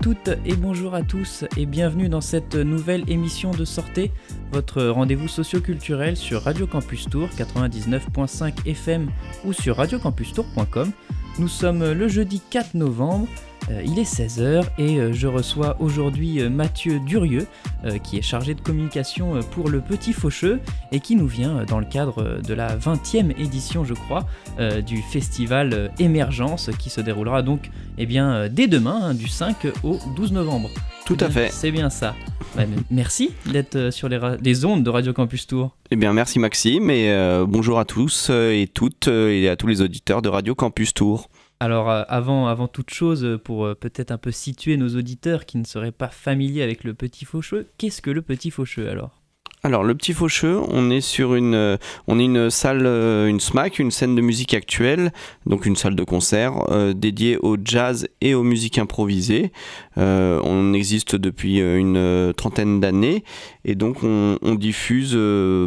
Toutes et bonjour à tous et bienvenue dans cette nouvelle émission de Sortez, votre rendez-vous socioculturel sur Radio Campus Tour 99.5 FM ou sur radiocampustour.com. Nous sommes le jeudi 4 novembre euh, il est 16h et euh, je reçois aujourd'hui euh, Mathieu Durieux, qui est chargé de communication pour le Petit Faucheux et qui nous vient dans le cadre de la 20e édition, je crois, du festival Émergence qui se déroulera donc eh bien, dès demain, hein, du 5 au 12 novembre. Tout à fait. C'est bien ça. Bah, merci d'être sur les, ondes de Radio Campus Tour. Eh bien, merci Maxime et bonjour à tous et toutes et à tous les auditeurs de Radio Campus Tour. Alors euh, avant, avant toute chose, euh, pour euh, peut-être un peu situer nos auditeurs qui ne seraient pas familiers avec le petit faucheux, qu'est-ce que le petit faucheux alors? Alors le petit faucheux, on est sur une, on est une salle, une SMAC, une scène de musique actuelle, donc une salle de concert dédiée au jazz et aux musiques improvisées. on existe depuis une trentaine d'années et donc on, diffuse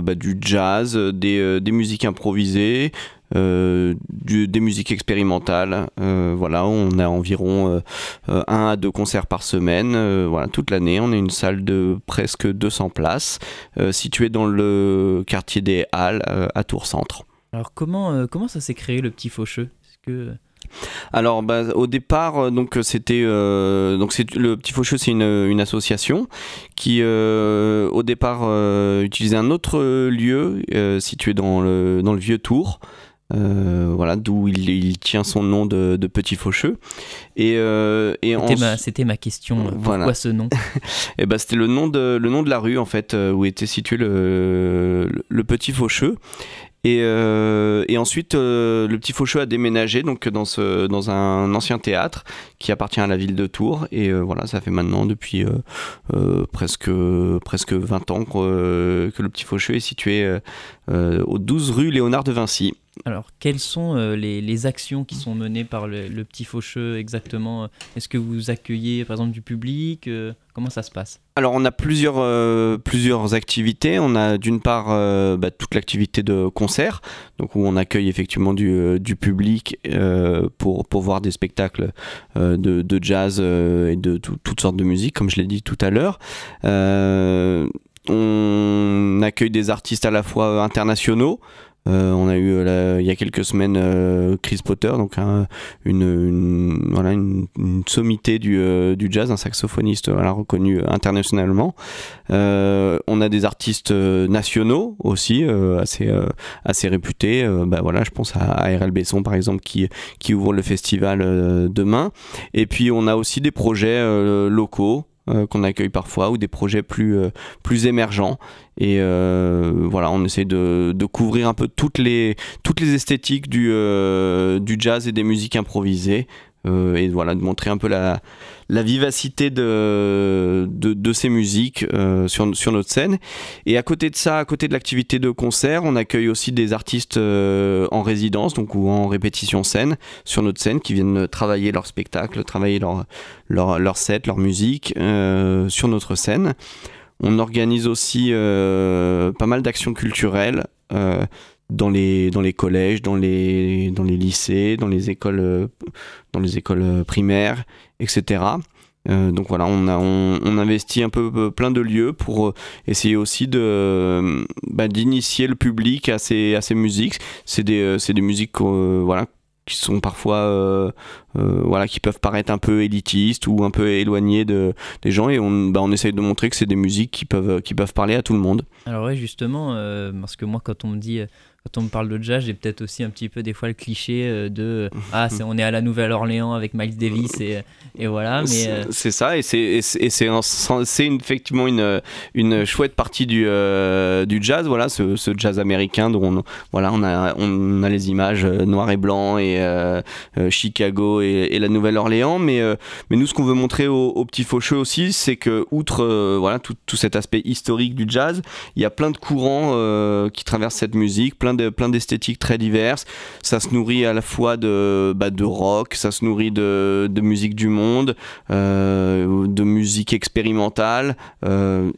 bah, du jazz, des, des musiques improvisées, euh, des musiques expérimentales. Euh, voilà, on a environ euh, un à deux concerts par semaine. voilà, toute l'année, on est une salle de presque 200 places située dans le quartier des Halles à Tours Centre. Alors comment, comment ça s'est créé le petit Faucheux? Que... Alors, bah, au départ, donc c'était donc c'est le Petit Faucheux, c'est une, association qui, au départ, utilisait un autre lieu situé dans le dans le vieux Tours. Euh, voilà, d'où il, tient son nom de, Petit Faucheux. Et, euh, c'était, ma, question. Pourquoi ce nom? Et eh ben, c'était le nom de le nom de la rue en fait euh, où était situé le, le Petit Faucheux. Et, et, ensuite, le petit Faucheux a déménagé donc dans, ce, dans un ancien théâtre qui appartient à la ville de Tours. Et voilà, ça fait maintenant depuis presque, presque 20 ans que, que le petit Faucheux est situé au 12 rue Léonard de Vinci. Alors, quelles sont euh, les, actions qui sont menées par le, petit faucheux exactement Est-ce que vous accueillez par exemple du public euh, Comment ça se passe? Alors, on a plusieurs, euh, plusieurs activités. On a d'une part bah, toute l'activité de concert, donc où on accueille effectivement du, public pour, pour voir des spectacles de, jazz et de toutes sortes de musique, comme je l'ai dit tout à l'heure. on accueille des artistes à la fois internationaux, euh, on a eu euh, il y a quelques semaines euh, Chris Potter, donc une, voilà, une, sommité du, du, jazz, un saxophoniste voilà, reconnu internationalement. on a des artistes nationaux aussi, assez, assez réputés. bah, voilà, je pense à, RL Besson par exemple qui, qui ouvre le festival demain. Et puis on a aussi des projets locaux. Euh, qu'on accueille parfois ou des projets plus, euh, émergents. Et euh, voilà, on essaie de, de, couvrir un peu toutes les, toutes les esthétiques du, du jazz et des musiques improvisées. Et voilà, de montrer un peu la, vivacité de, de, ces musiques euh, sur, sur notre scène. Et à côté de ça, à côté de l'activité de concert, on accueille aussi des artistes euh, en résidence donc, ou en répétition scène sur notre scène qui viennent travailler leur spectacle, travailler leur, leur, leur set, leur musique euh, sur notre scène. On organise aussi pas mal d'actions culturelles dans les, dans les collèges, dans les, dans les lycées, dans les écoles, dans les écoles primaires etc. Euh, donc voilà, on, a, on, investit un peu euh, plein de lieux pour euh, essayer aussi de bah, d'initier le public à ces, à ces musiques. C'est des, des musiques voilà, qui sont parfois voilà qui peuvent paraître un peu élitistes ou un peu éloignées de, des gens et on, bah, on essaye de montrer que c'est des musiques qui peuvent, qui peuvent parler à tout le monde. Alors ouais justement, parce que moi quand on me dit quand on me parle de jazz, j'ai peut-être aussi un petit peu des fois le cliché euh, de ah c'est on est à la Nouvelle-Orléans avec Miles Davis et, et voilà. Mais euh, c'est ça et c'est c'est c'est effectivement une une chouette partie du euh, du jazz voilà ce, ce, jazz américain dont on, voilà on a on a les images noir et blanc et Chicago et, et la Nouvelle-Orléans mais mais nous ce qu'on veut montrer aux, aux petits faucheux aussi c'est que outre voilà tout, tout cet aspect historique du jazz il y a plein de courants qui traversent cette musique plein plein d'esthétiques très diverses. Ça se nourrit à la fois de bah, de rock, ça se nourrit de, musique du monde, de musique expérimentale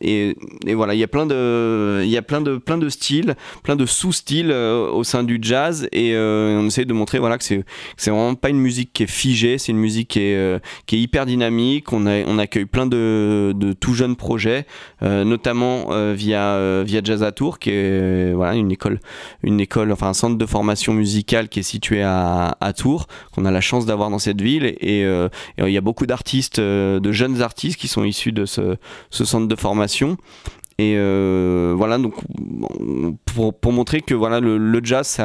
et, et, voilà, il y a plein de y a plein de plein de styles, plein de sous-styles au sein du jazz et on essaie de montrer voilà que c'est vraiment pas une musique qui est figée, c'est une musique qui est qui est hyper dynamique. On on accueille plein de, de tout jeunes projets, notamment via via Jazz à Tours, qui est voilà une école, une école, enfin un centre de formation musicale qui est situé à, à Tours, qu'on a la chance d'avoir dans cette ville. Et euh, il y a beaucoup d'artistes, euh, de jeunes artistes qui sont issus de ce, ce centre de formation. Et euh, voilà, donc pour, montrer que voilà le, le jazz,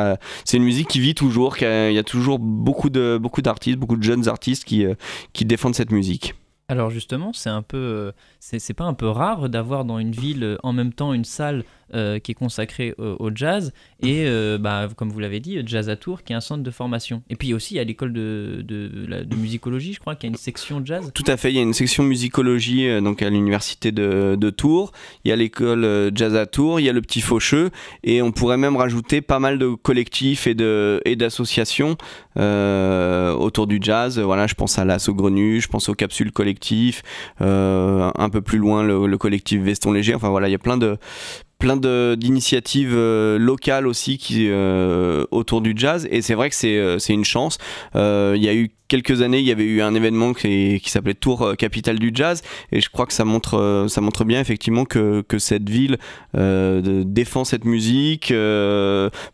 c'est une musique qui vit toujours, qu'il y, a toujours beaucoup de beaucoup d'artistes, beaucoup de jeunes artistes qui, qui défendent cette musique. Alors justement, c'est un peu, c'est pas un peu rare d'avoir dans une ville en même temps une salle euh, qui est consacré au jazz et euh, bah, comme vous l'avez dit Jazz à Tours qui est un centre de formation. Et puis aussi il y a l'école de, de, de, musicologie je crois qu'il y a une section jazz. Tout à fait il y a une section musicologie euh, donc à l'université de, de, Tours. Il y a l'école Jazz à Tours il y a le Petit Faucheux et on pourrait même rajouter pas mal de collectifs et de et d'associations autour du jazz. Voilà je pense à la Saugrenu je pense aux capsules collectives un peu plus loin le, le collectif Veston Léger. Enfin voilà il y a plein de plein d'initiatives euh, locales aussi qui, euh, autour du jazz et c'est vrai que c'est euh, une chance. Il y a eu quelques années, il y avait eu un événement qui, qui s'appelait Tour Capitale du Jazz, et je crois que ça montre, ça montre bien effectivement que, que cette ville défend cette musique,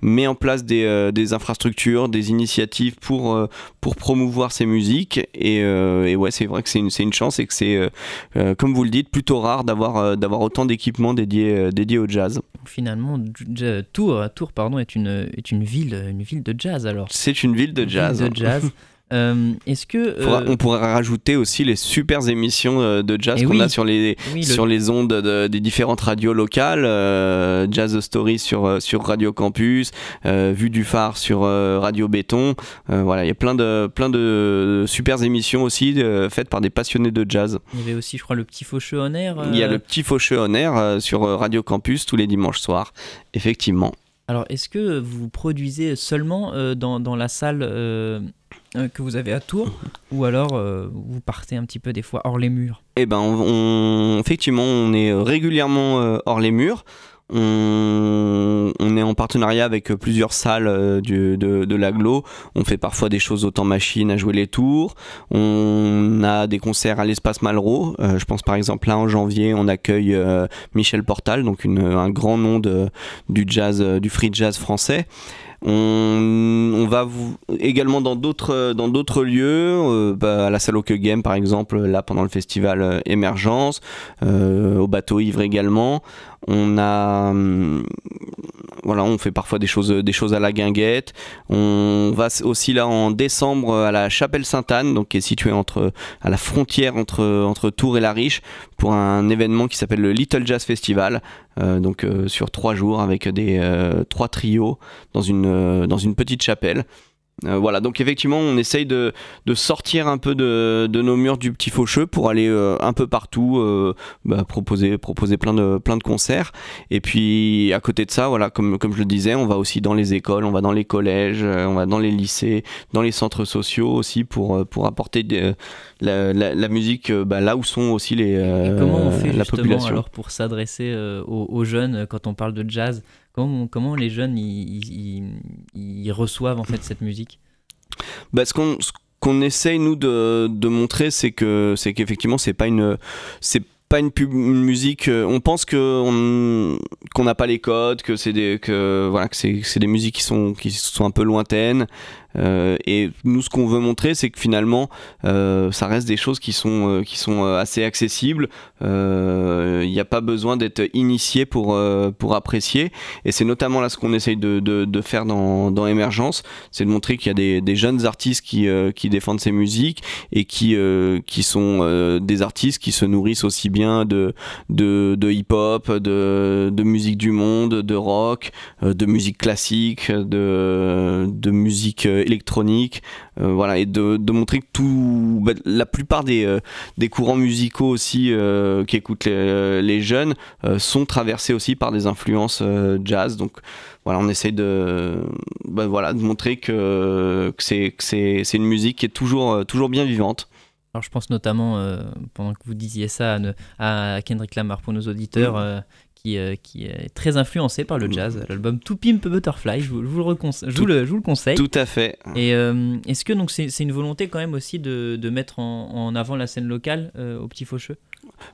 met en place des, des, infrastructures, des initiatives pour, pour promouvoir ces musiques, et, et ouais, c'est vrai que c'est une, une, chance et que c'est, comme vous le dites, plutôt rare d'avoir d'avoir autant d'équipements dédiés, dédiés au jazz. Finalement, Tours, Tours pardon, est, une, est une, ville, une ville de jazz alors. C'est une ville de jazz. Ville de jazz. Euh, est-ce que euh, on pourrait rajouter aussi les super émissions euh, de jazz eh qu'on a sur les sur les ondes des différentes radios locales, Jazz Story sur sur Radio Campus, Vue du phare sur Radio Béton. voilà, il y a plein de plein de super émissions aussi faites par des passionnés de jazz. Il y avait aussi, je crois, le petit Faucheux en air. Il y a le petit Faucheux en air sur Radio Campus tous les dimanches soirs, effectivement. Alors, est-ce que vous produisez seulement dans, dans, la salle euh, que vous avez à Tours ou alors euh, vous partez un petit peu des fois hors les murs? Eh ben, on, effectivement, on est régulièrement euh, hors les murs. On, est en partenariat avec plusieurs salles de, de l'aglo. On fait parfois des choses autant machine à jouer les tours. On a des concerts à l'espace Malraux. je pense par exemple là en janvier, on accueille Michel Portal, donc un grand nom du jazz, du free jazz français. On, va également dans d'autres dans d'autres lieux, euh, bah, à la salle que Game par exemple, là pendant le festival euh, Émergence, euh, au bateau Ivre également. On a hum, voilà, on fait parfois des choses, des choses à la guinguette. On va aussi là en décembre à la Chapelle Sainte-Anne, donc qui est située entre, à la frontière entre, entre Tours et La Riche, pour un événement qui s'appelle le Little Jazz Festival, donc sur trois jours avec des trois trios dans une, dans une petite chapelle. Euh, voilà, donc effectivement, on essaye de, de sortir un peu de, de, nos murs du petit faucheux pour aller euh, un peu partout, euh, bah, proposer, proposer plein de, plein de concerts. Et puis à côté de ça, voilà, comme, comme je le disais, on va aussi dans les écoles, on va dans les collèges, on va dans les lycées, dans les centres sociaux aussi pour, pour apporter la, la, musique bah, là où sont aussi les, comment on fait la population. alors pour s'adresser aux, aux, jeunes quand on parle de jazz Comment, les jeunes ils, reçoivent en fait cette musique? Bah, Ce qu'on qu'on essaye nous de, montrer c'est que c'est qu'effectivement c'est pas une c'est pas une, pub, musique euh, on pense que qu'on n'a pas les codes que c'est des que voilà que c'est des musiques qui sont qui sont un peu lointaines et nous, ce qu'on veut montrer, c'est que finalement, euh, ça reste des choses qui sont, euh, qui sont assez accessibles. Il n'y a pas besoin d'être initié pour, pour apprécier. Et c'est notamment là ce qu'on essaye de, de, faire dans, dans c'est de montrer qu'il y a des, des, jeunes artistes qui, qui défendent ces musiques et qui, qui sont des artistes qui se nourrissent aussi bien de, de, de hip-hop, de, de musique du monde, de rock, de musique classique, de, de musique électronique, voilà, et de, montrer que tout, bah, la plupart des, des courants musicaux aussi qui écoutent les, jeunes sont traversés aussi par des influences jazz. Donc voilà, on essaye de, bah, voilà, de montrer que, que c'est une musique qui est toujours, toujours bien vivante. Alors je pense notamment, pendant que vous disiez ça, à, Kendrick Lamar pour nos auditeurs, mm. Euh, qui, est très influencé par le jazz. L'album To Pimp Butterfly, je vous, je vous, le, je, vous le, conseille. Tout à fait. Et euh, est-ce que donc c'est une volonté quand même aussi de, de mettre en, en, avant la scène locale euh, au Petit Faucheux?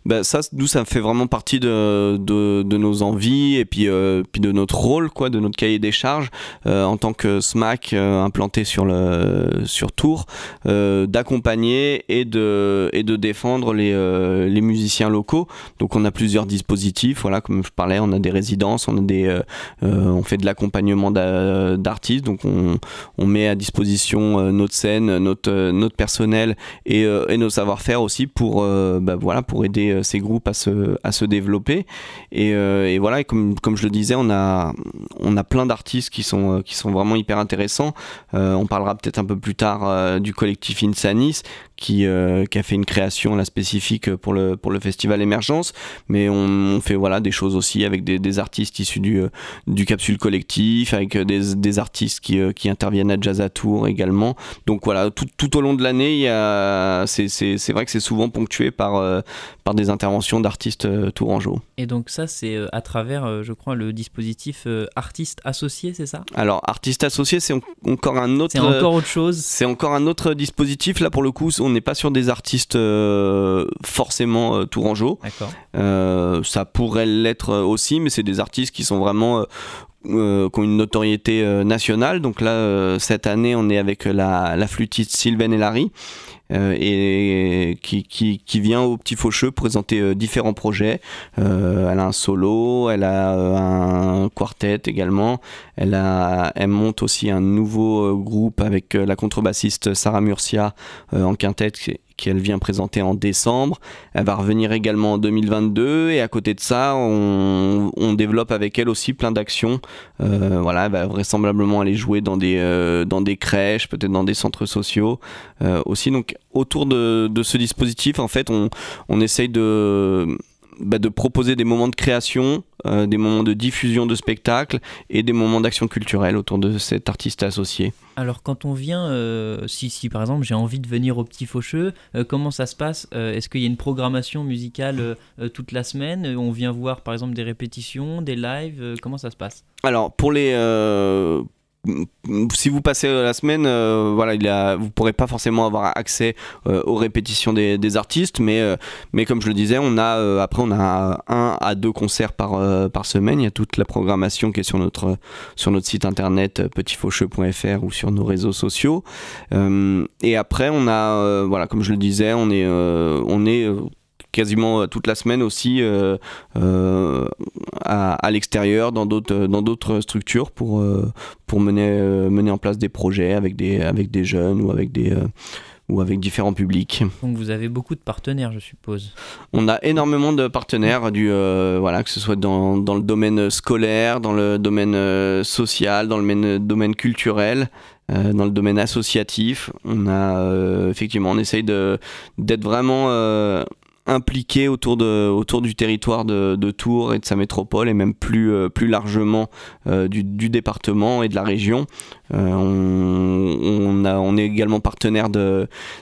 Ben ça, nous, ça fait vraiment partie de, de, nos envies et puis, euh, puis de notre rôle, quoi, de notre cahier des charges euh, en tant que SMAC euh, implanté sur, le, sur Tours, d'accompagner et de, et de défendre les, les musiciens locaux. Donc on a plusieurs dispositifs, voilà, comme je parlais, on a des résidences, on, a des, on fait de l'accompagnement d'artistes, donc on, on met à disposition notre scène, notre, notre personnel et, et nos savoir-faire aussi pour, ben, voilà, pour aider euh, ces groupes à se, à se développer. Et, euh, et voilà, et comme, comme je le disais, on a, on a plein d'artistes qui sont, euh, qui sont vraiment hyper intéressants. on parlera peut-être un peu plus tard du collectif Insanis qui, qui, a fait une création là, spécifique pour le, pour le festival Émergence. Mais on, fait voilà, des choses aussi avec des, des artistes issus du, du capsule collectif, avec des, des artistes qui, qui, interviennent à Jazz à Tour également. Donc voilà, tout, tout au long de l'année, c'est vrai que c'est souvent ponctué par, par des interventions d'artistes euh, tourangeaux. Et donc ça, c'est euh, à travers, euh, je crois, le dispositif artiste associé, c'est ça? Alors, artiste associé, c'est encore un autre... C'est encore autre chose C'est encore un autre dispositif. Là, pour le coup, on n'est pas sur des artistes forcément tourangeaux. D'accord. ça pourrait l'être aussi, mais c'est des artistes qui sont vraiment... qui ont une notoriété nationale. Donc là, cette année, on est avec la, la flûtiste Sylvain Larry euh, et qui, qui, qui, vient au Petit Faucheux présenter euh, différents projets. Euh, elle a un solo, elle a un quartet également, elle, a, elle monte aussi un nouveau groupe avec la contrebassiste Sarah Murcia en quintette qu'elle vient présenter en décembre. Elle va revenir également en 2022 et à côté de ça, on, développe avec elle aussi plein d'actions. Euh, voilà, elle va vraisemblablement aller jouer dans des, euh, crèches, peut-être dans des centres sociaux euh, aussi. Donc autour de, de, ce dispositif, en fait, on, on essaye de bah, de proposer des moments de création, euh, des moments de diffusion de spectacles et des moments d'action culturelle autour de cet artiste associé. Alors quand on vient, euh, si, si, par exemple j'ai envie de venir au Petit Faucheux, euh, comment ça se passe Est-ce qu'il y a une programmation musicale toute la semaine On vient voir par exemple des répétitions, des lives Comment ça se passe? Alors pour les si vous passez la semaine, euh, voilà, il a, vous pourrez pas forcément avoir accès euh, aux répétitions des, artistes, mais, euh, mais comme je le disais, on a après on a un à deux concerts par, par semaine. Il y a toute la programmation qui est sur notre sur notre site internet petitfaucheux.fr ou sur nos réseaux sociaux. et après, on a voilà, comme je le disais, on est on est quasiment euh, toute la semaine aussi euh, euh, à, l'extérieur, dans d'autres, dans d'autres structures pour, pour mener, mener en place des projets avec des, avec des jeunes ou avec des ou avec différents publics. Donc vous avez beaucoup de partenaires, je suppose. On a énormément de partenaires, du, voilà, que ce soit dans, dans, le domaine scolaire, dans le domaine social, dans le domaine, culturel. dans le domaine associatif, on a effectivement, on essaye de d'être vraiment impliqué autour, du territoire de, Tours et de sa métropole et même plus, euh, largement euh, du, département et de la région. Euh, on est également partenaire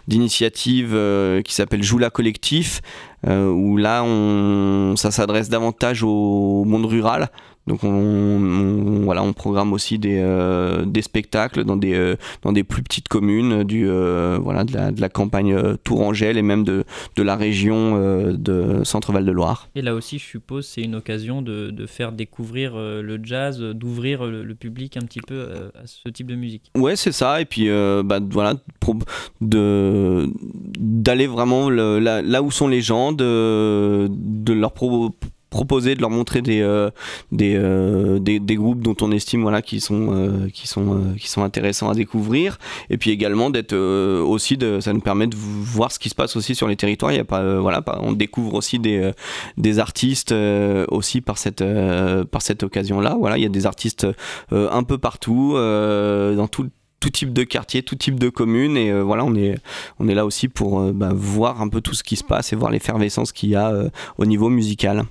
d'initiatives qui s'appelle Joula Collectif, où là on, ça s'adresse davantage au monde rural. Donc on, voilà, on programme aussi des, euh, des spectacles dans des, euh, dans des plus petites communes du, euh, voilà, de, la, de la campagne Tourangelle et même de, de la région de Centre-Val de Loire. Et là aussi, je suppose, c'est une occasion de, de, faire découvrir le jazz, d'ouvrir le, public un petit peu à ce type de musique. Ouais, c'est ça. Et puis bah, voilà, d'aller vraiment là, là, où sont les gens, de, de leur proposer proposer de leur montrer des, euh, euh, des, des, groupes dont on estime voilà, qui, sont, euh, qui, sont, qui sont intéressants à découvrir. Et puis également d'être aussi, de, ça nous permet de voir ce qui se passe aussi sur les territoires. Il y a pas, voilà, on découvre aussi des, des artistes aussi par cette, par cette occasion-là. Voilà, il y a des artistes un peu partout, dans tout tout type de quartier, tout type de commune. Et voilà, on est, on est là aussi pour bah, voir un peu tout ce qui se passe et voir l'effervescence qu'il y a au niveau musical.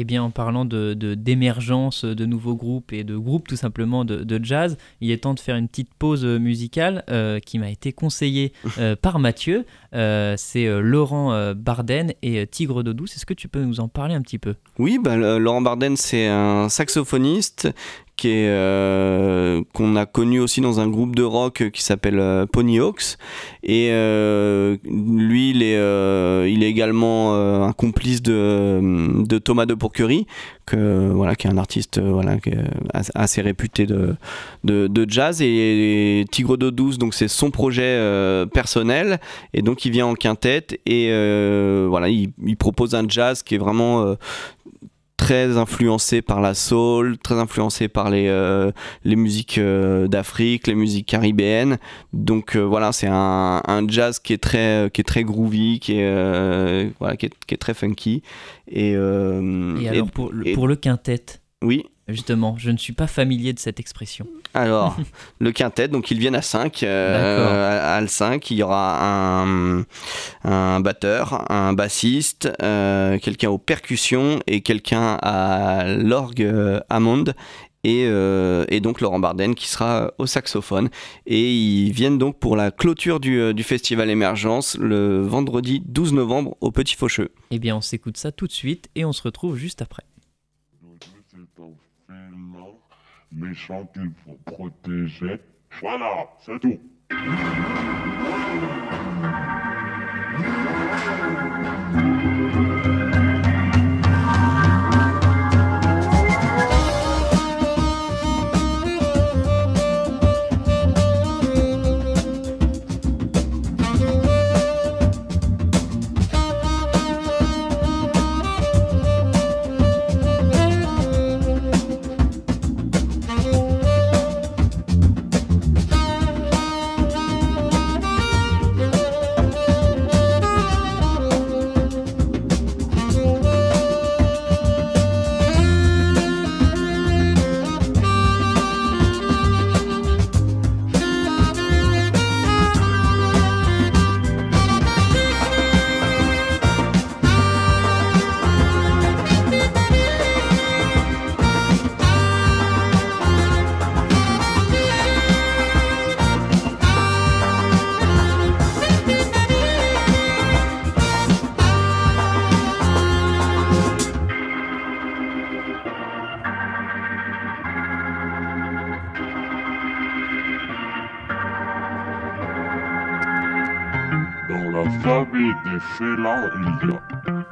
Eh bien, en parlant de, d'émergence de, nouveaux groupes et de groupes tout simplement de, jazz, il est temps de faire une petite pause musicale euh, qui m'a été conseillée euh, par Mathieu. Euh, c'est Laurent Barden et Tigre d'eau douce. Est-ce que tu peux nous en parler un petit peu? Oui, bah, Laurent Barden, c'est un saxophoniste euh, qu'on a connu aussi dans un groupe de rock qui s'appelle euh, Pony Hawks. Et euh, lui il est il est également un complice de, Thomas de Pourquerie que voilà qui est un artiste voilà assez réputé de, de, jazz. Et, Tigre d'eau douce donc c'est son projet personnel. Et donc il vient en quintette. Et voilà il, il, propose un jazz qui est vraiment très influencé par la soul, très influencé par les, euh, les musiques euh, d'Afrique, les musiques caribéennes. Donc euh, voilà, c'est un, un, jazz qui est très, qui est très groovy, qui est, voilà, qui est, qui est, très funky. Et, et alors pour, pour le quintet? Oui. Justement, je ne suis pas familier de cette expression. Alors, le quintet, donc ils viennent à 5. Euh, à, 5, il y aura un, un batteur, un bassiste, euh, quelqu'un aux percussions et quelqu'un à l'orgue euh, Hammond. Et, et, donc Laurent Barden qui sera au saxophone. Et ils viennent donc pour la clôture du, du festival Émergence le vendredi 12 novembre au Petit Faucheux. Eh bien, on s'écoute ça tout de suite et on se retrouve juste après méchant qu'il faut protéger. Voilà, c'est tout.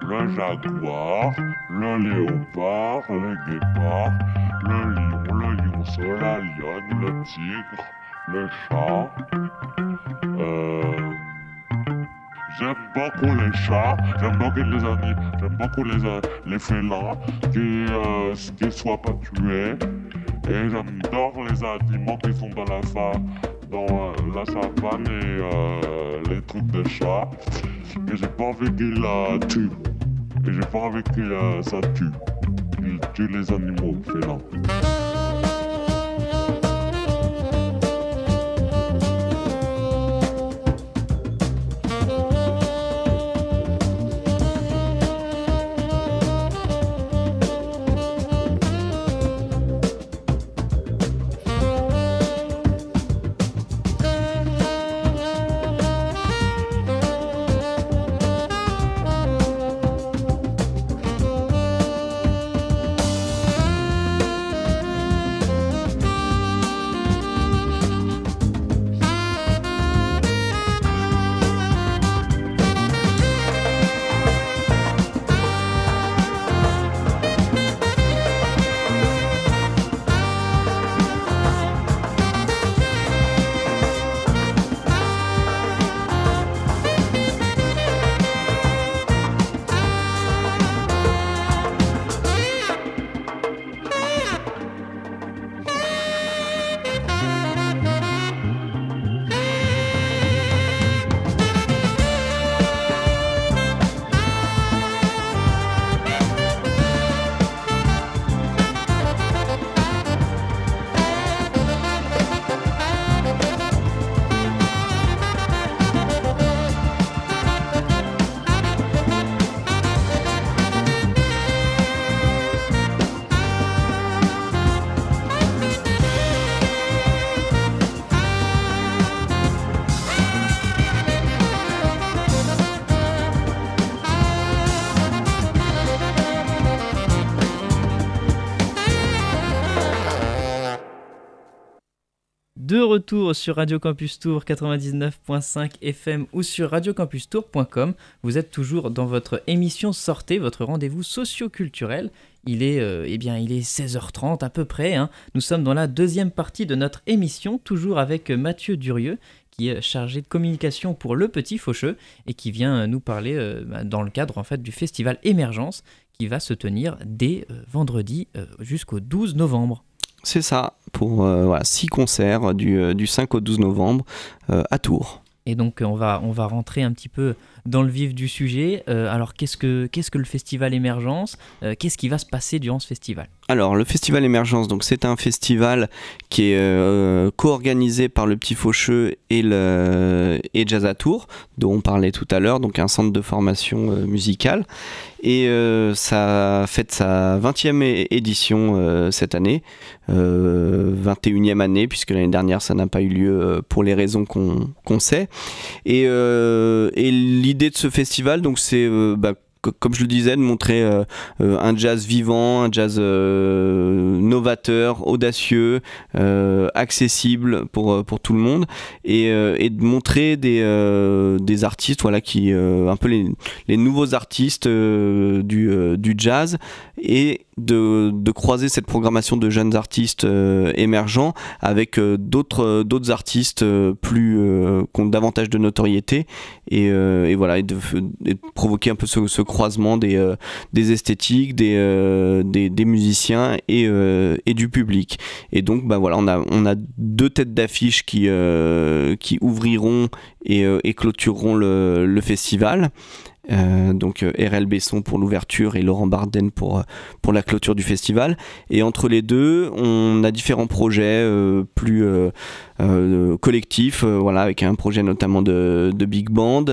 Le jaguar, le léopard, le guépard, le lion, le lionceau, la lionne, le tigre, le chat. Euh, j'aime beaucoup les chats, j'aime beaucoup les animaux, j'aime beaucoup les, les félins qui, euh, soient pas tués. Et j'adore les animaux qui sont dans la, fa dans euh, la savane et euh, les trucs de chat. Et j'ai pas envie qu'il la tue. Et j'ai pas envie euh, ça tue. Il tue les animaux félins. de retour sur Radio Campus Tour 99.5 FM ou sur radiocampustour.com. Vous êtes toujours dans votre émission Sortez, votre rendez-vous socio-culturel. Il est, euh, eh bien, il est 16h30 à peu près. hein. Nous sommes dans la deuxième partie de notre émission, toujours avec Mathieu Durieux, qui est chargé de communication pour Le Petit Faucheux et qui vient nous parler euh, bah, dans le cadre en fait du festival Émergence qui va se tenir dès euh, vendredi jusqu'au 12 novembre. C'est ça, pour euh, concerts du, euh, du 5 au 12 novembre euh, à Tours. Et donc euh, on va, on va rentrer un petit peu dans le vif du sujet. Euh, alors qu'est-ce que, qu'est-ce que le festival Émergence Euh, Qu'est-ce qui va se passer durant ce festival? Alors, le festival Émergence, donc c'est un festival qui est euh, co-organisé par le Petit Faucheux et, le, et Jazz à Tours, dont on parlait tout à l'heure, donc un centre de formation musicale. Et ça fête sa 20e é- édition cette année, euh, 21e année, puisque l'année dernière ça n'a pas eu lieu pour les raisons qu'on qu'on sait. Et l'idée de ce festival, donc c'est euh, bah, co- comme je le disais, de montrer euh, euh, un jazz vivant, un jazz novateur, audacieux, accessible pour, pour tout le monde, et, et de montrer des, des artistes, voilà, qui un peu les, les nouveaux artistes du, du jazz, et de, croiser cette programmation de jeunes artistes euh, émergents avec euh, d'autres euh, d'autres artistes plus qui ont davantage de notoriété et, voilà et de, provoquer un peu ce, ce croisement des, des esthétiques des, des, musiciens et, et du public. Et donc bah voilà on a, on a deux têtes d'affiche qui, qui ouvriront et, et clôtureront le, le festival Euh, donc euh, RL Besson pour l'ouverture et Laurent Barden pour, euh, pour la clôture du festival. Et entre les deux, on a différents projets plus collectifs, voilà, avec un projet notamment de, de big band,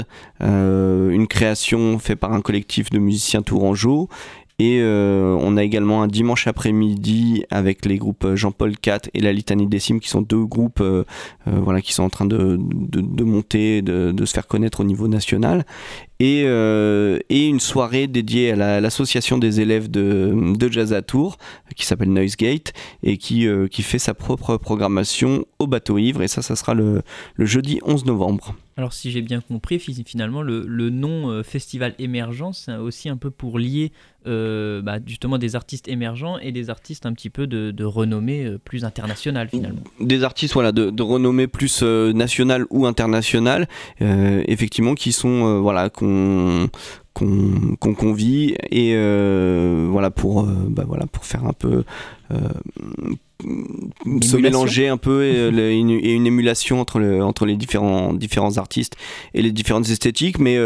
une création faite par un collectif de musiciens tourangeaux. Et euh, on a également un dimanche après-midi avec les groupes Jean-Paul IV et la Litanie Décime, qui sont deux groupes euh, euh, voilà, qui sont en train de, monter, de, se faire connaître au niveau national et, euh, une soirée dédiée à la- l'association des élèves de, Jazz à Tours qui s'appelle Noisegate et qui, euh, qui fait sa propre programmation au bateau ivre et ça ça sera le, le jeudi 11 novembre. Alors si j'ai bien compris, fi- finalement le, nom euh, Festival Émergence, c'est aussi un peu pour lier euh, bah, justement des artistes émergents et des artistes un petit peu de, renommée euh, plus internationale finalement. Des artistes voilà, de, de renommée plus nationale ou internationale, effectivement, qui sont voilà qu'on qu'on qu'on convie et euh, voilà pour euh, bah, voilà pour faire un peu euh, se mélanger un peu et, le- une, et une émulation entre le, entre les différents différents artistes et les différentes esthétiques. Mais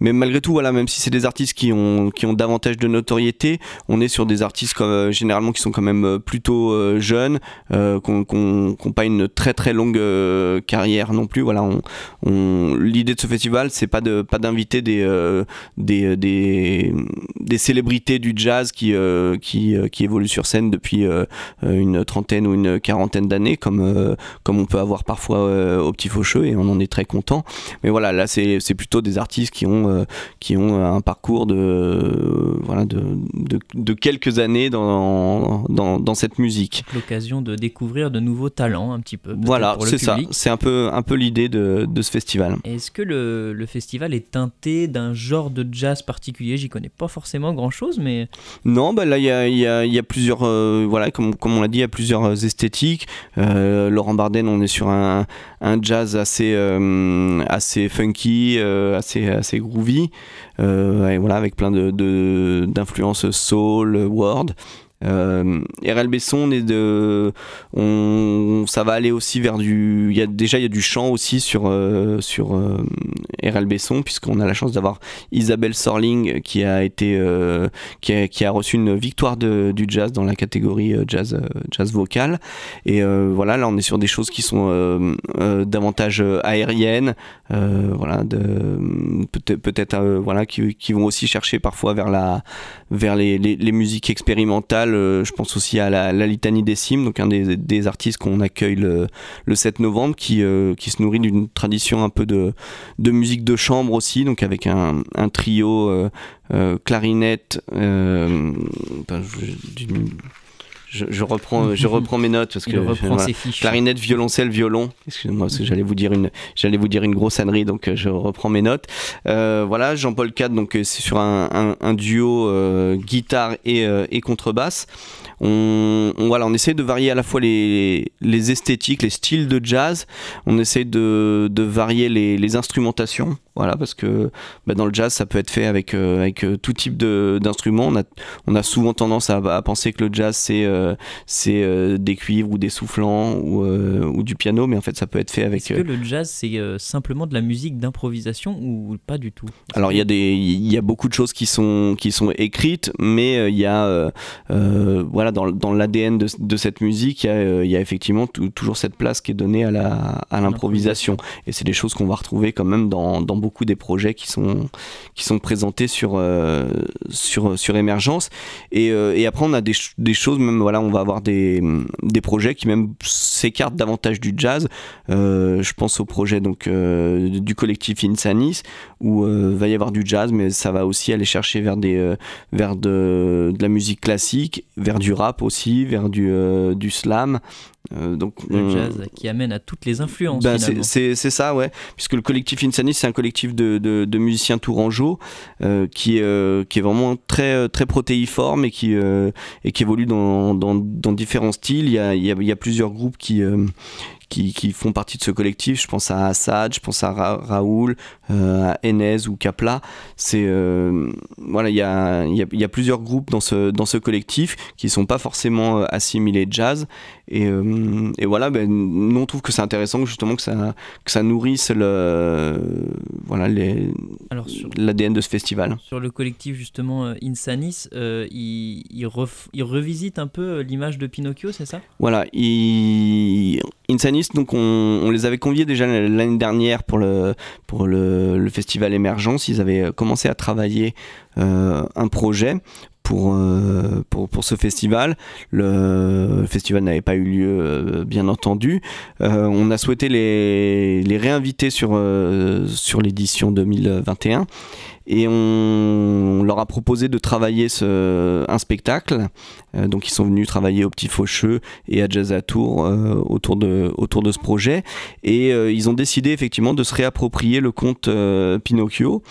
mais malgré tout voilà même si c'est des artistes qui ont qui ont davantage de notoriété on est sur des artistes comme, généralement qui sont quand même plutôt jeunes qui n'ont pas une très très longue carrière non plus. Voilà on, on- l'idée de ce festival c'est pas de pas d'inviter des, des des des célébrités du jazz qui euh, qui euh, qui évoluent sur scène depuis euh, euh, une trentaine ou une quarantaine d'années comme euh, comme on peut avoir parfois euh, au petit faucheux et on en est très content mais voilà là c'est plutôt des artistes qui ont euh, qui ont un parcours de euh, voilà de, de, de quelques années dans, dans dans cette musique L'occasion de découvrir de nouveaux talents un petit peu. voilà, c'est ça. C'est un peu, un peu l'idée de, de ce festival. Est-ce que le, le festival est teinté d'un genre de jazz particulier J'y connais pas forcément grand chose, mais Non, bah là, il y a, y, plusieurs, euh, voilà, comme, on l'a dit, il y a plusieurs euh, esthétiques. Euh, Laurent Barden, on est sur un, un jazz assez, assez funky, assez, assez groovy, et voilà, avec plein de, de, d'influences soul, world. Euh, RL Besson, on est de, ça va aller aussi vers du, il y a déjà il y a du chant aussi sur euh, sur euh, RL Besson puisqu'on a la chance d'avoir Isabelle Sorling qui a été euh, qui, a, reçu une victoire du jazz dans la catégorie euh, jazz jazz vocal. Et voilà là on est sur des choses qui sont davantage aériennes voilà peut-être voilà qui, vont aussi chercher parfois vers la vers les musiques expérimentales euh, je pense aussi à la, litanie des cimes donc un des, artistes qu'on accueille le, le 7 novembre qui, euh, qui se nourrit d'une tradition un peu de, de musique de chambre aussi donc avec un, trio euh, clarinette ben, je- d'une- je, reprends, je reprends mes notes parce que reprend voilà. clarinette, violoncelle, violon. Excusez-moi parce que j'allais vous dire une, j'allais vous dire une grosse ânerie, donc euh, je reprends mes notes. Euh, voilà, Jean-Paul IV, donc euh, c'est sur un, un- un duo euh, guitare et, euh, et contrebasse. On, on- voilà, on essaie de varier à la fois les, les esthétiques, les styles de jazz. On essaie de, de varier les, les instrumentations. Voilà, parce que bah, dans le jazz, ça peut être fait avec, euh, avec euh, tout type d'instruments. On a, on a souvent tendance à, à penser que le jazz, c'est euh, c'est euh, des cuivres ou des soufflants ou, ou du piano, mais en fait, ça peut être fait avec. Est-ce que le jazz, c'est simplement de la musique d'improvisation ou pas du tout? Alors il y a des, y a beaucoup de choses qui sont qui sont écrites, mais il y a voilà dans, dans l'ADN de, de cette musique, il y y a effectivement tou- toujours cette place qui est donnée à la à l'improvisation. Et c'est des choses qu'on va retrouver quand même dans, dans beaucoup des projets qui sont présentés sur euh. Et, euh, et après on a des choses même voilà on va avoir des des projets qui même s'écartent davantage du jazz. Euh, je pense au projet donc euh, du collectif Insanis où euh, va y avoir du jazz, mais ça va aussi aller chercher vers des euh, vers de, de la musique classique, vers du rap aussi, vers du euh, du slam. Euh, donc Le on- jazz qui amène à toutes les influences ben, c'est- ça, ouais. Puisque le collectif Insanis, c'est un collectif de, de, de musiciens tourangeaux euh, qui, est, euh, qui est vraiment très, très protéiforme et qui, et qui évolue dans, dans, dans différents styles. Il y a, il y a, il y a plusieurs groupes qui, qui, font partie de ce collectif. Je pense à Assad, je pense à Ra- Raoul, euh, à Enez ou Kapla. Euh, voilà, il y a, plusieurs groupes dans ce, collectif qui sont pas forcément euh, assimilés jazz. Et, euh, et voilà, ben, nous on trouve que c'est intéressant justement que ça, que ça nourrisse le, voilà, les, Alors sur, l'ADN de ce festival. sur le collectif justement euh, Insanis, euh, il, il, ref- il revisite un peu euh, l'image de Pinocchio, c'est ça? Voilà, Insanis, donc on, on les avait conviés déjà l'année dernière pour le, pour le, le festival Émergence. Ils avaient commencé à travailler euh, un projet pour, euh, pour, pour ce festival. Le, festival n'avait pas eu lieu, euh, bien entendu. Euh, on a souhaité les, les réinviter sur, sur l'édition 2021 et on, on leur a proposé de travailler ce, un spectacle. Euh, donc ils sont venus travailler au Petit Faucheux et à Jazz à Tours euh, autour, de, autour de ce projet. Et euh, ils ont décidé effectivement de se réapproprier le conte Pinocchio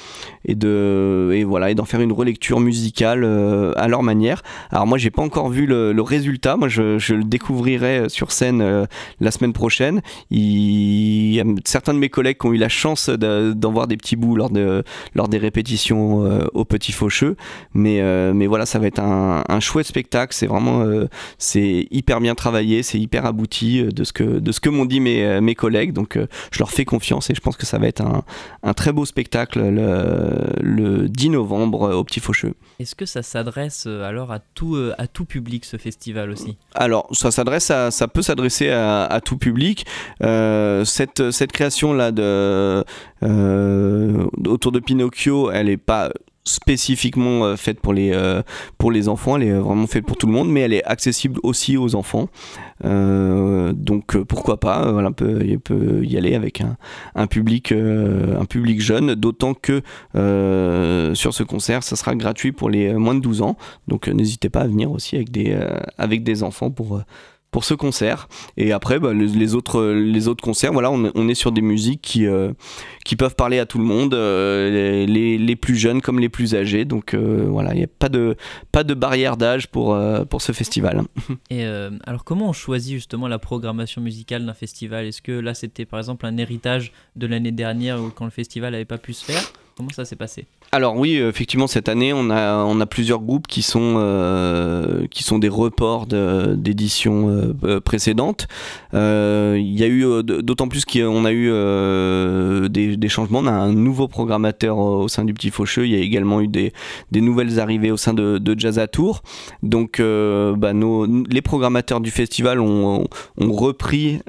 et de et voilà et d'en faire une relecture musicale à leur manière. Alors moi j'ai pas encore vu le, résultat. Moi je, le découvrirai sur scène la semaine prochaine. Il certains de mes collègues qui ont eu la chance de- d'en voir des petits bouts lors de lors des répétitions au Petit Faucheux. Mais mais voilà ça va être un, un chouette spectacle. C'est vraiment euh, c'est hyper bien travaillé, c'est hyper abouti euh, de ce que de ce que m'ont dit mes, euh, mes collègues. Donc euh, je leur fais confiance et je pense que ça va être un, un très beau spectacle le, le 10 novembre au Petit Faucheux. Est-ce que ça s'adresse alors à tout, à tout public ce festival aussi? Alors, ça s'adresse à, ça peut s'adresser à, à tout public. Cette, cette création là de autour de Pinocchio, elle est pas spécifiquement euh, faite pour les euh, pour les enfants, elle est vraiment faite pour tout le monde, mais elle est accessible aussi aux enfants. Euh, donc pourquoi pas, voilà, peut, peut y aller avec un, un public un public jeune, d'autant que sur ce concert, ça sera gratuit pour les moins de 12 ans. Donc n'hésitez pas à venir aussi avec des avec des enfants pour pour ce concert. Et après, bah, les, autres, les autres concerts, voilà, on, est sur des musiques qui, euh, qui peuvent parler à tout le monde, euh, les, les plus jeunes comme les plus âgés. Donc euh, voilà, il n'y a pas de, pas de barrière d'âge pour, pour ce festival. Et alors comment on choisit justement la programmation musicale d'un festival? Est-ce que là c'était par exemple un héritage de l'année dernière où quand le festival n'avait pas pu se faire? Comment ça s'est passé? Alors oui, effectivement, cette année, on a, plusieurs groupes qui sont, euh, qui sont des reports d'éditions euh, euh, précédentes. Il y a eu, d'autant plus qu'on a eu des, changements. On a un nouveau programmateur au sein du Petit Faucheux. Il y a également eu des, nouvelles arrivées au sein de, Jazz à Tours. Donc, bah, les programmateurs du festival ont, ont repris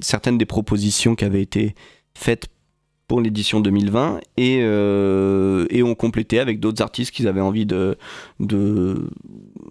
certaines des propositions qui avaient été faites l'édition 2020 et, euh, et ont complété avec d'autres artistes qu'ils avaient envie de,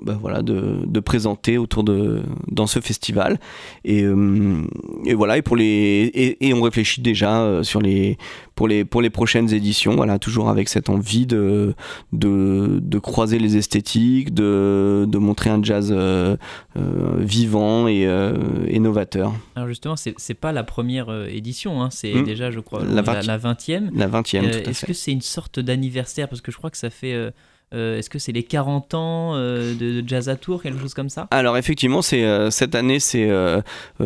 bah voilà, de, de, présenter autour de, dans ce festival. Et, euh, et voilà, et, pour les, et, et, on réfléchit déjà euh, sur les, pour, les, pour les prochaines éditions, voilà, toujours avec cette envie de, de, de croiser les esthétiques, de, de montrer un jazz euh, euh, vivant et euh, novateur. Alors justement, c'est pas la première édition, hein, c'est mmh. déjà, je crois, la, 20... la, 20e. La 20e, euh, Est-ce que c'est une sorte d'anniversaire? Parce que je crois que ça fait euh, Est-ce que c'est les 40 ans euh, de, de, Jazz à Tour, quelque chose comme ça? Alors effectivement, euh, cette année, c'est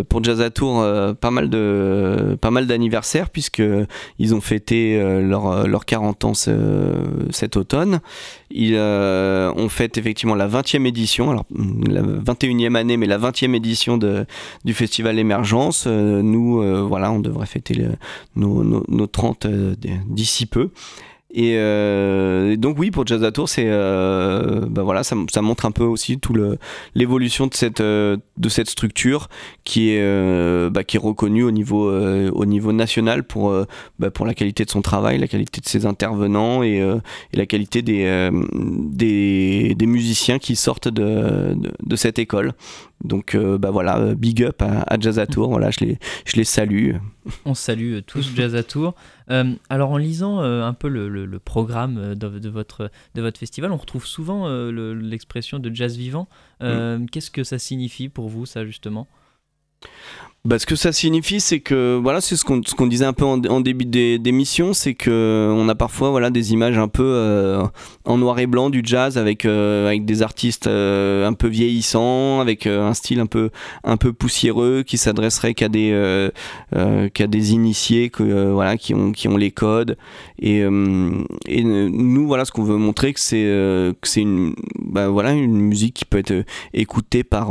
pour Jazz à Tour pas mal pas mal d'anniversaires puisque ils ont fêté leur, leur 40 ans ce, cet automne. Ils ont fait effectivement la 20e édition, alors la 21e année, mais la 20e édition de, du festival Émergence. nous, voilà, on devrait fêter nos, nos, nos 30 d'ici peu. Et euh, donc oui, pour Jazz à c'est euh, bah voilà, ça, montre un peu aussi tout l'évolution de cette euh, de cette structure qui est bah, qui est reconnue au niveau au niveau national pour bah, pour la qualité de son travail, la qualité de ses intervenants et, et la qualité des, des, musiciens qui sortent de, de cette école. Donc bah voilà, big up à, à Jazz à Tour. Voilà, je les je les salue. On salue tous Jazz à Tour. Euh, alors en lisant euh, un peu le, le, le programme de, de, votre, de votre festival, on retrouve souvent euh, l'expression de jazz vivant. Mm. Qu'est-ce que ça signifie pour vous, ça justement? Bah, ce que ça signifie, c'est que voilà, c'est ce qu'on ce qu'on disait un peu en, en début d'émission, c'est que on a parfois voilà des images un peu euh, en noir et blanc du jazz avec euh, avec des artistes euh, un peu vieillissants, avec un style un peu un peu poussiéreux qui s'adresserait qu'à des qu'à des initiés que voilà qui ont qui ont les codes. Et et nous voilà ce qu'on veut montrer que c'est que c'est une bah, voilà une musique qui peut être écoutée par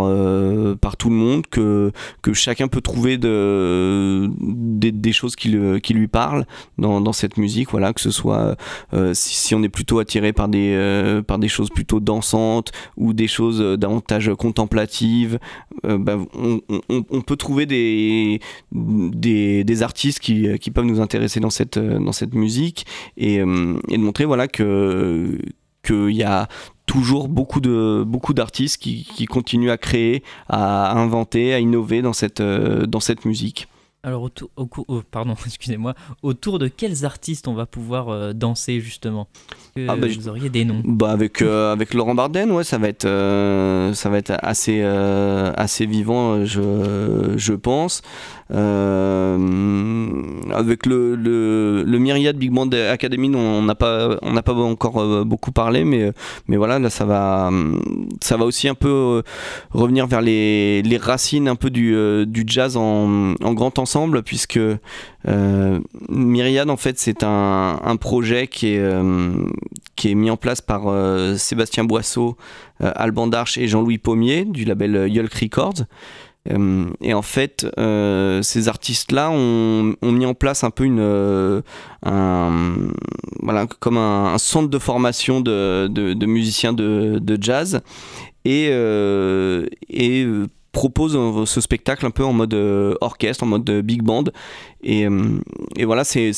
par tout le monde que que chacun peut trouver de, des, choses qui, lui parlent dans, cette musique, voilà, que ce soit euh, si, on est plutôt attiré par des, euh, par des choses plutôt dansantes ou des choses davantage contemplatives, euh, bah, on, peut trouver des, des, artistes qui, qui peuvent nous intéresser dans cette, dans cette musique et, et de montrer voilà, que qu'il y a toujours beaucoup de beaucoup d'artistes qui, qui, continuent à créer, à inventer, à innover dans cette, euh, dans cette musique. Alors, autour, au, oh, pardon, excusez-moi, autour de quels artistes on va pouvoir euh, danser justement? Ah bah, Vous auriez des noms? Bah avec, euh, avec Laurent Barden, ouais, ça va être, ça va être assez, assez vivant, je, je pense. Euh, avec le, le, Big Band Academy, on n'a pas, encore beaucoup parlé, mais, voilà, là, ça va, aussi un peu revenir vers les, racines un peu du, jazz en, grand ensemble, puisque euh, Myriad, en fait, c'est un, projet qui est, euh, mis en place par euh, Sébastien Boisseau, Alban Darche et Jean-Louis Pommier du label Yulk Records. Euh, et en fait, euh, ces artistes-là ont, mis en place un peu une, euh, voilà, comme un, centre de formation de, musiciens de, jazz et, et propose ce spectacle un peu en mode orchestre, en mode big band. Et, voilà, c'est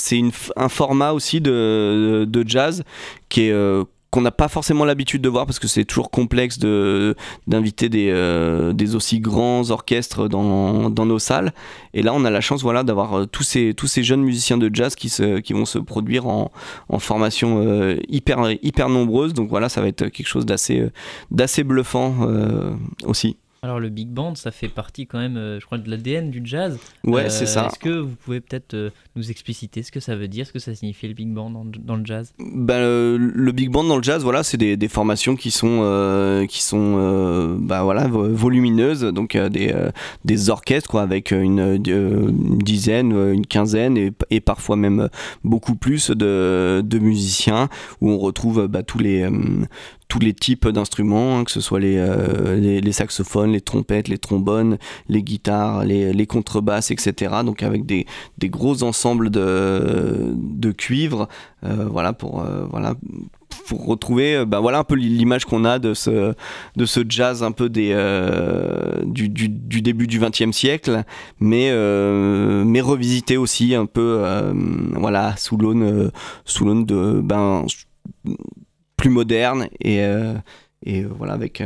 un format aussi de, jazz qui est qu'on n'a pas forcément l'habitude de voir parce que c'est toujours complexe de d'inviter des, euh, des aussi grands orchestres dans, dans, nos salles. Et là on a la chance voilà d'avoir euh, tous ces tous ces jeunes musiciens de jazz qui se qui vont se produire en, en formation euh, hyper hyper nombreuse. Donc voilà ça va être quelque chose d'assez d'assez bluffant aussi alors le big band, ça fait partie quand même, euh, je crois, de l'ADN du jazz. Ouais, euh, c'est ça. Est-ce que vous pouvez peut-être euh, nous expliciter ce que ça veut dire, ce que ça signifie le big band dans, dans le jazz? Ben, le, le, big band dans le jazz, voilà, c'est des, des, formations qui sont, euh, qui sont, bah voilà, volumineuses, donc des, des orchestres quoi, avec une, une, dizaine, une quinzaine et, et, parfois même beaucoup plus de, de musiciens où on retrouve bah, tous les tous les types d'instruments, hein, que ce soit les, euh, les, saxophones, les trompettes, les trombones, les guitares, les, contrebasses, etc. Donc avec des, gros ensembles de, cuivre, euh, voilà, pour, euh, voilà, pour retrouver bah, voilà un peu l'image qu'on a de ce, jazz un peu du, début du XXe siècle, mais, revisité aussi un peu voilà, sous l'aune sous l'aune de ben, plus moderne et et voilà avec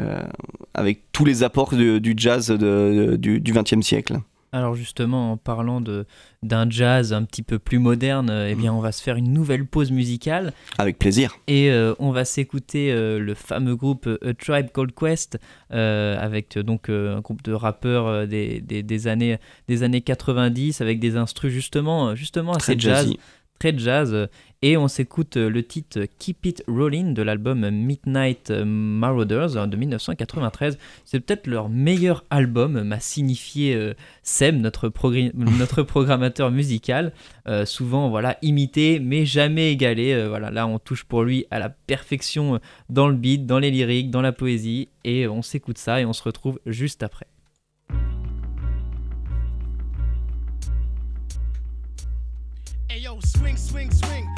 avec tous les apports du jazz de, du XXe siècle. Alors justement, en parlant de d'un jazz un petit peu plus moderne, eh bien on va se faire une nouvelle pause musicale. Avec plaisir. Et euh, on va s'écouter euh, le fameux groupe A Tribe Called Quest, euh, avec donc un groupe de rappeurs des, des, des, années des années 90 avec des instrus justement justement assez jazz, très jazz et on s'écoute euh, le titre Keep It Rolling de l'album Midnight Marauders hein, de 1993. C'est peut-être leur meilleur album, m'a signifié euh, Sem, notre, programmateur musical. Euh, souvent voilà imité mais jamais égalé. voilà, là on touche pour lui à la perfection dans le beat, dans les lyriques, dans la poésie. Et on s'écoute ça et on se retrouve juste après. swing, swing, swing.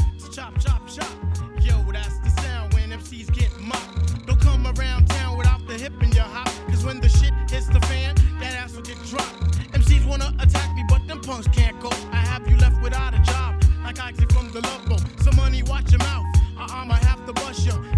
The hip in your hop. Cause when the shit hits the fan, that ass will get dropped. MCs wanna attack me, but them punks can't go. I have you left without a job, like I from the love boat. Some money, watch your mouth. I might have to bust you.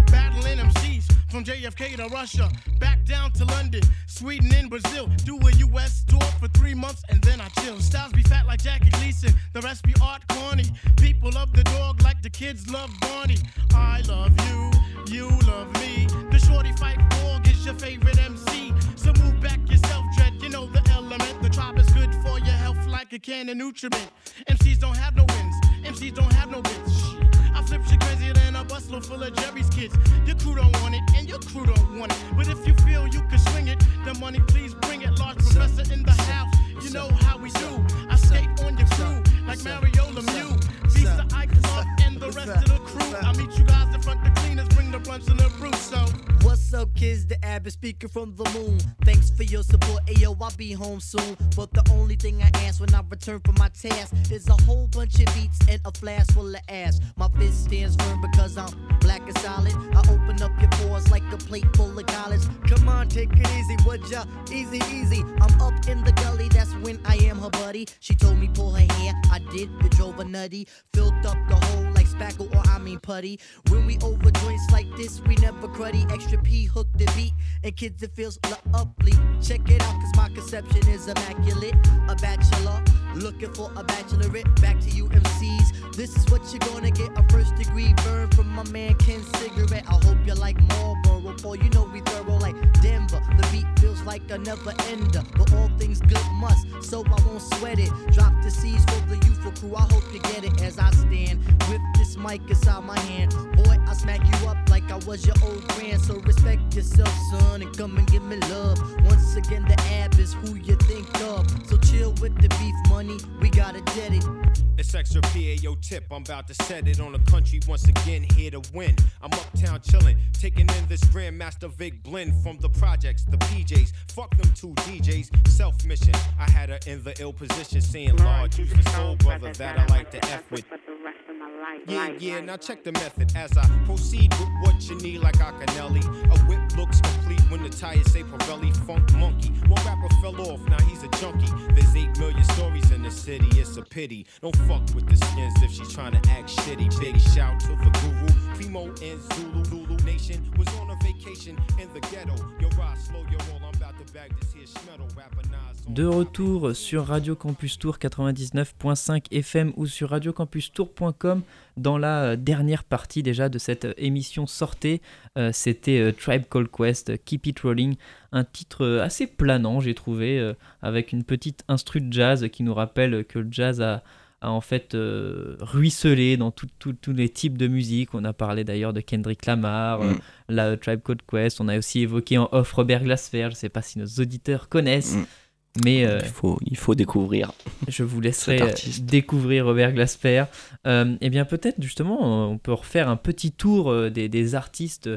From JFK to Russia, back down to London, Sweden, and Brazil. Do a US tour for three months and then I chill. Styles be fat like Jackie Gleason, the rest be art corny. People love the dog like the kids love Barney. I love you, you love me. The shorty fight dog is your favorite MC. So move back yourself, Dread. You know the element. The tribe is good for your health like a can of nutriment. MCs don't have no wins, MCs don't have no bits. I flip shit crazier than a busload full of Jerry's kids. Your crew don't want it, and your crew don't want it. But if you feel you can swing it, the money please bring it. Large professor in the house, you know how we do. I skate on your crew like Mario Lemieux. Beast the Ike and the rest of the crew. I meet you guys in front the cleaners, bring the blunts and the brew. So What's up, kids? The abbot speaker from the moon. Thanks for your support. Ayo, I'll be home soon. But the only thing I ask when I return from my task is a whole bunch of beats and a flask full of ass. My fist stands firm because I'm black and solid. I open up your pores like a plate full of college. Come on, take it easy, would ya? Easy, easy. I'm up in the gully, that's when I am her buddy. She told me pull her hair, I did. It drove her nutty. Filled up the hole like spackle or I mean putty. When we over joints like this, we never cruddy. Extra P hook the beat, and kids it feels lovely. Check it out, cause my conception is immaculate. A bachelor, looking for a bachelorette. Back to you MCs, this is what you're gonna get. A first degree burn from my man Ken Cigarette. I hope you like Marlboro, for you know we thorough like Denver. The beat feels like a never ender, but all things good must, so I won't sweat it. Drop the C's for the youthful crew, I hope you get it as I stand mic inside my hand. Boy, I smack you up like I was your old grand, so respect yourself, son, and come and give me love. Once again, the ab is who you think of, so chill with the beef money, we gotta get it. It's extra PAO tip, I'm about to set it on the country once again, here to win. I'm uptown chillin', taking in this Grandmaster Vic blend from the projects, the PJs. Fuck them two DJs, self mission. I had her in the ill position, saying, Lord, use the soul brother that I like to F with. Yeah, yeah, now check the method as I proceed with what you need, like Acanelli. A whip looks complete when the tires say Pirelli Funk Monkey. One rapper fell off, now he's a junkie. There's 8 million stories in the city, it's a pity. Don't fuck with the skins if she's trying to act shitty. Big shout to the guru, Primo and Zulu. Lulu Nation was on a vacation in the ghetto. Yo, ride slow, yo, roll, I'm about to bag this here. Rapper De retour sur Radio Campus Tour 99.5 FM ou sur radiocampustour.com dans la euh, dernière partie déjà de cette émission sortée. Euh, c'était euh, Tribe Call Quest, Keep It Rolling, un titre assez planant j'ai trouvé, avec une petite instru de jazz qui nous rappelle que le jazz a, en fait ruisselé dans tous les types de musique. On a parlé d'ailleurs de Kendrick Lamar, mm. la Tribe Call Quest, on a aussi évoqué en off Robert Glasper, je ne sais pas si nos auditeurs connaissent. Mm. Mais euh, il, faut, il faut découvrir. Je vous laisserai euh, découvrir Robert Glasper. Euh, et bien peut-être justement, on peut refaire un petit tour des, des artistes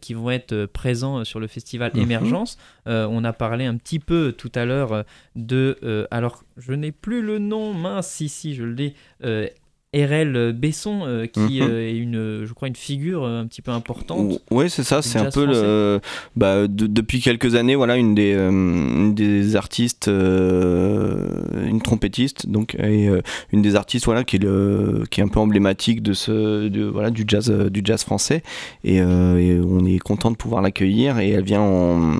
qui vont être présents sur le festival mhm. Émergence. on a parlé un petit peu tout à l'heure de... alors, je n'ai plus le nom, mince, si, si, je l'ai. RL Besson, euh, qui Mhm. euh, est une, je crois, une figure euh, un petit peu importante. Oui, c'est ça. C'est un peu le, bah, de- depuis quelques années, voilà, une des, euh, une des artistes, une trompettiste, donc, et une des artistes, voilà, qui est le, qui est un peu emblématique de ce, de, voilà, du jazz, du jazz français. Et, et on est content de pouvoir l'accueillir. Et elle vient en,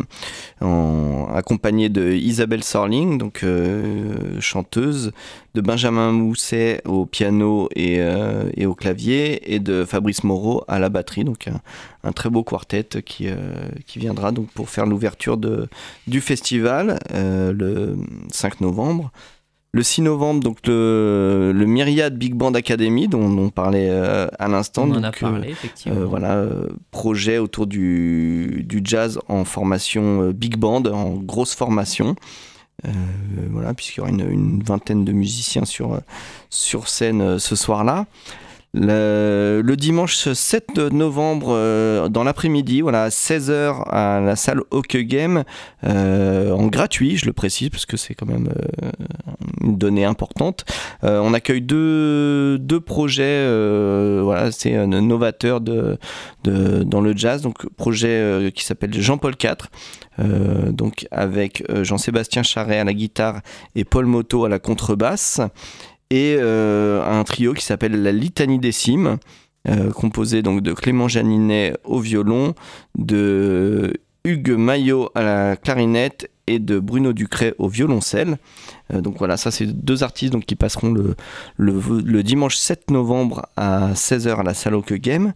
en accompagnée de Isabelle Sorling, donc chanteuse, de Benjamin Mousset au piano et, euh, et au clavier, et de Fabrice Moreau à la batterie. Donc un, un très beau quartet qui, euh, qui viendra donc pour faire l'ouverture de, du festival euh, le 5 novembre. Le 6 novembre, donc le, le Myriad Big Band Academy, dont on parlait euh, à l'instant. On en a euh, parlé, effectivement. euh, voilà, projet autour du, du jazz en formation big band, en grosse formation. Euh, voilà, puisqu'il y aura une, vingtaine de musiciens sur, euh, sur scène euh, ce soir-là. Le, dimanche 7 novembre, euh, dans l'après-midi, voilà, à 16h à la salle Hockey Game, euh, en gratuit, je le précise, parce que c'est quand même euh, une donnée importante. On accueille deux, deux projets, voilà, c'est un novateur de, de, dans le jazz, donc projet qui s'appelle Jean-Paul IV, donc avec Jean-Sébastien Charret à la guitare et Paul Moto à la contrebasse, et euh, un trio qui s'appelle la Litanie des Cimes, euh, composé donc de Clément Janinet au violon, de Hugues Maillot à la clarinette et de Bruno Ducret au violoncelle. Euh, donc voilà, ça c'est deux artistes qui passeront le, dimanche 7 novembre à 16h à la salle Game.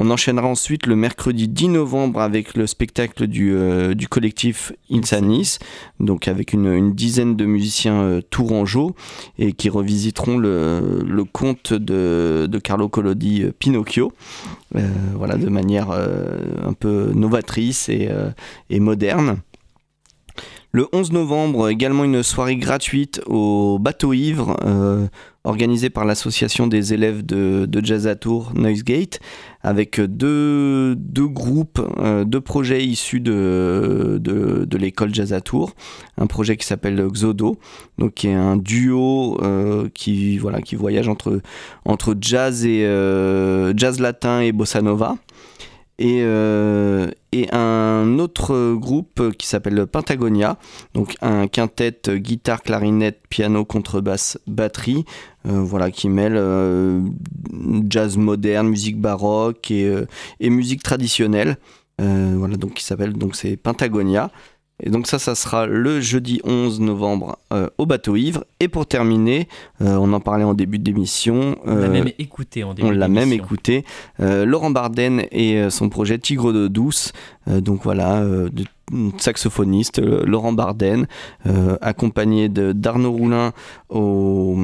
On enchaînera ensuite le mercredi 10 novembre avec le spectacle du, euh, collectif Insanis, donc avec une, dizaine de musiciens euh, tourangeaux et qui revisiteront le, conte de, Carlo Collodi euh, Pinocchio, voilà, de manière un peu novatrice et, moderne. Le 11 novembre, également une soirée gratuite au Bateau Ivre, organisée par l'association des élèves de, de Jazz à Tours, Noisegate, avec deux, deux groupes, euh, deux projets issus de, de, l'école Jazz à Tours. Un projet qui s'appelle Xodo, donc qui est un duo euh, qui, voilà, qui voyage entre, entre jazz, et, euh, jazz latin et bossa nova et, euh, et un autre groupe qui s'appelle Pentagonia, donc un quintet guitare, clarinette, piano, contrebasse, batterie, euh, voilà, qui mêle euh, jazz moderne, musique baroque et, et musique traditionnelle. Voilà, donc qui s'appelle donc c'est Pentagonia. Et donc ça, ça sera le jeudi 11 novembre euh, au Bateau Ivre. Et pour terminer, euh, on en parlait en début d'émission. On l'a euh, même écouté en début on l'a même écouté. Euh, Laurent Barden et euh, son projet Tigre de Douce. Euh, donc voilà, euh, de- saxophoniste euh, Laurent Barden, euh, accompagné d'Arnaud Roulin au,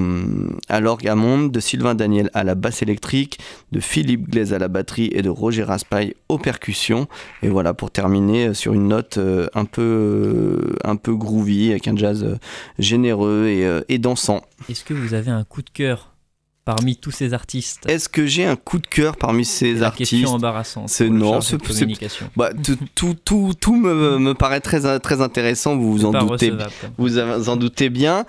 à l'orgue à monde, de Sylvain Daniel à la basse électrique, de Philippe Glaise à la batterie et de Roger Raspail aux percussions. Et voilà, pour terminer euh, sur une note un, peu, un peu groovy, avec un jazz généreux et, et dansant. Est-ce que vous avez un coup de cœur parmi tous ces artistes Est-ce que j'ai un coup de cœur parmi ces La artistes question embarrassante. C'est- non, c'est-. Bah, tout, tout, tout, tout me, me paraît très, très intéressant, vous vous en doutez, recevable, vous en doutez bien.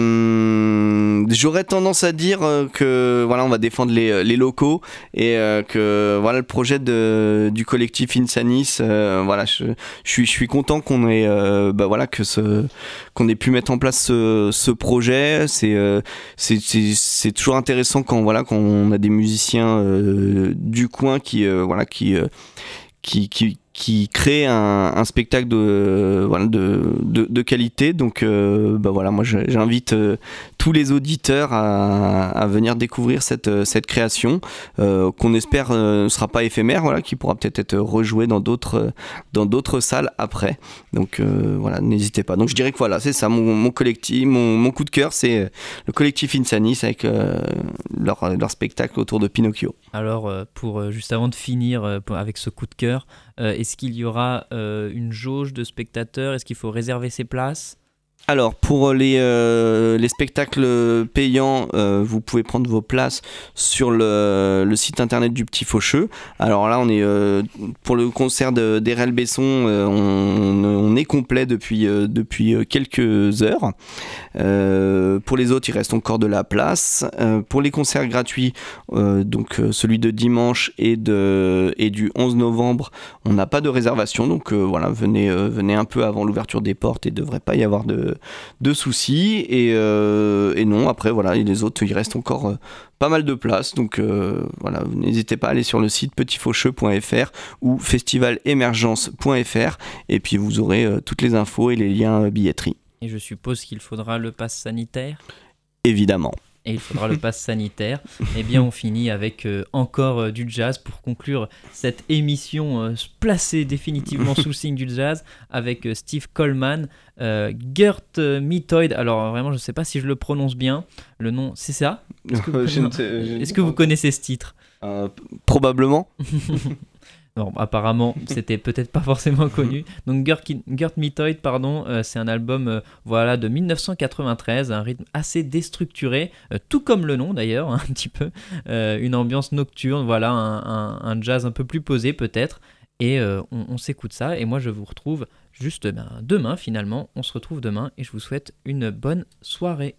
Euh, J'aurais tendance à dire euh, que voilà, on va défendre les, les locaux et euh, que voilà le projet de, du collectif Insanis. euh, voilà, je, je suis, je suis content qu'on ait, bah voilà, que ce, qu'on ait pu mettre en place ce, ce projet. C'est, c'est, c'est, toujours intéressant quand voilà, quand on a des musiciens euh, du coin qui, euh, voilà, qui, euh, qui, qui qui crée un, spectacle de, qualité. Donc, euh, bah voilà, moi, j'invite euh, tous les auditeurs à, venir découvrir cette, euh, création, qu'on espère ne sera pas éphémère, voilà, qui pourra peut-être être rejouée dans d'autres, salles après. Donc, voilà, n'hésitez pas. Donc, je dirais que voilà, c'est ça, mon, collectif, mon, coup de cœur, c'est le collectif Insanis avec leur, spectacle autour de Pinocchio. Alors, pour juste avant de finir avec ce coup de cœur, euh, est-ce qu'il y aura euh, une jauge de spectateurs? Est-ce qu'il faut réserver ses places? Alors, pour les, euh, les spectacles payants, euh, vous pouvez prendre vos places sur le, site internet du Petit Faucheux. Alors là, on est euh, pour le concert de- d'Erel Besson, on, est complet depuis, quelques heures. pour les autres, il reste encore de la place. pour les concerts gratuits, donc celui de dimanche et, du 11 novembre, on n'a pas de réservation. Donc voilà, venez, venez un peu avant l'ouverture des portes et ne devrait pas y avoir de, de soucis. Et, et, non, après, voilà, les autres, il reste encore pas mal de place. Donc euh, voilà, n'hésitez pas à aller sur le site petitfaucheux.fr ou festivalemergence.fr et puis vous aurez euh, toutes les infos et les liens euh, billetterie. Et je suppose qu'il faudra le pass sanitaire? Évidemment et il faudra le pass sanitaire. Eh bien, on finit avec encore du jazz pour conclure cette émission placée définitivement sous le signe du jazz avec Steve Coleman, Gert Mitoid. Alors, vraiment, je ne sais pas si je le prononce bien. Le nom, c'est ça? Est-ce que, vous, connaissez ce titre? Euh, Probablement. Non, apparemment, c'était peut-être pas forcément connu. Donc, Gert, Gert pardon, euh, c'est un album euh, voilà, de 1993, un rythme assez déstructuré, tout comme le nom d'ailleurs, un petit peu. une ambiance nocturne, voilà, un, jazz un peu plus posé peut-être. Et on, s'écoute ça. Et moi, je vous retrouve juste ben, demain finalement. On se retrouve demain et je vous souhaite une bonne soirée.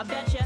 I bet you.